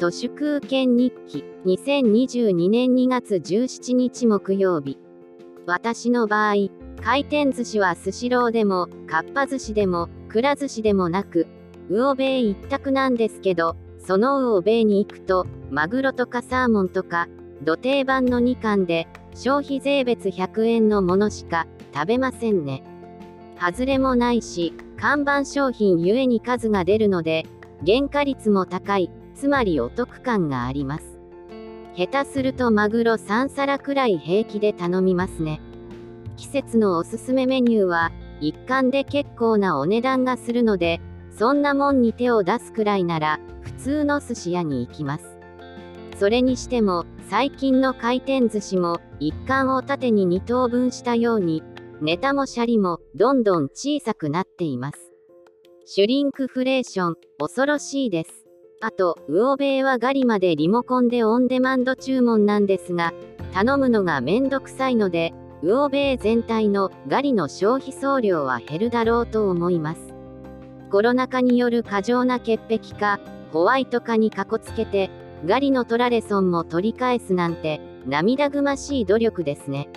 都市空権日記2022年2月17日木曜日。私の場合回転寿司はスシローでもかっぱ寿司でもくら寿司でもなく魚米一択なんですけどその魚米に行くとマグロとかサーモンとか土定番の2貫で消費税別100円のものしか食べませんね。外れもないし看板商品ゆえに数が出るので原価率も高い。つまりお得感があります。下手するとマグロ3皿くらい平気で頼みますね。季節のおすすめメニューは一貫で結構なお値段がするのでそんなもんに手を出すくらいなら普通の寿司屋に行きます。それにしても最近の回転寿司も一貫を縦に2等分したようにネタもシャリもどんどん小さくなっています。シュリンクフレーション恐ろしいです。あと魚米はガリまでリモコンでオンデマンド注文なんですが頼むのがめんどくさいので魚米全体のガリの消費総量は減るだろうと思います。コロナ禍による過剰な潔癖かホワイト化にかこつけてガリのトラレソンも取り返すなんて涙ぐましい努力ですね。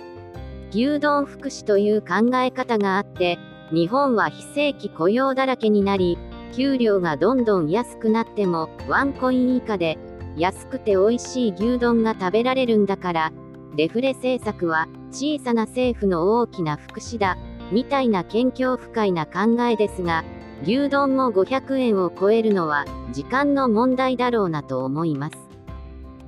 牛丼福祉という考え方があって日本は非正規雇用だらけになり給料がどんどん安くなってもワンコイン以下で安くて美味しい牛丼が食べられるんだからデフレ政策は小さな政府の大きな福祉だみたいな謙虚不快な考えですが牛丼も500円を超えるのは時間の問題だろうなと思います。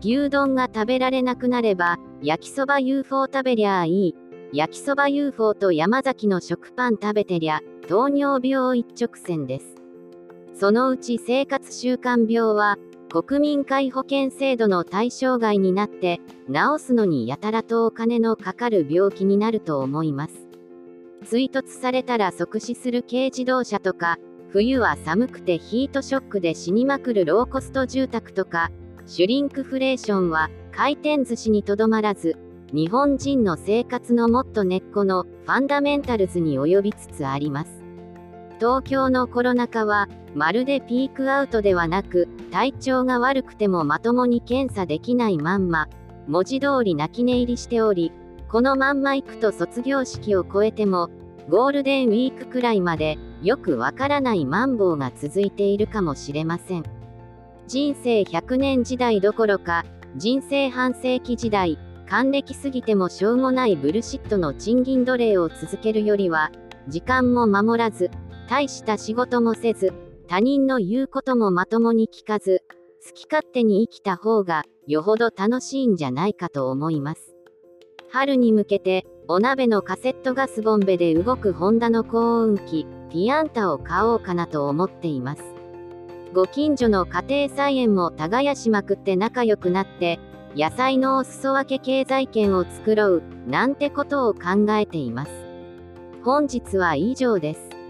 牛丼が食べられなくなれば焼きそば UFO 食べりゃあいい。焼きそば UFO と山崎の食パン食べてりゃ糖尿病一直線です。そのうち生活習慣病は国民皆保険制度の対象外になって治すのにやたらとお金のかかる病気になると思います。追突されたら即死する軽自動車とか冬は寒くてヒートショックで死にまくるローコスト住宅とかシュリンクフレーションは回転寿司にとどまらず日本人の生活のもっと根っこのファンダメンタルズに及びつつあります。東京のコロナ禍はまるでピークアウトではなく体調が悪くてもまともに検査できないまんま文字通り泣き寝入りしておりこのまんま行くと卒業式を超えてもゴールデンウィークくらいまでよくわからないマンボウが続いているかもしれません。人生100年時代どころか人生半世紀時代還暦すぎてもしょうもないブルシットの賃金奴隷を続けるよりは、時間も守らず、大した仕事もせず、他人の言うこともまともに聞かず、好き勝手に生きた方が、よほど楽しいんじゃないかと思います。春に向けて、お鍋のカセットガスボンベで動くホンダの高温機、ピアンタを買おうかなと思っています。ご近所の家庭菜園も耕しまくって仲良くなって、野菜のお裾分け経済圏を作ろう、なんてことを考えています。本日は以上です。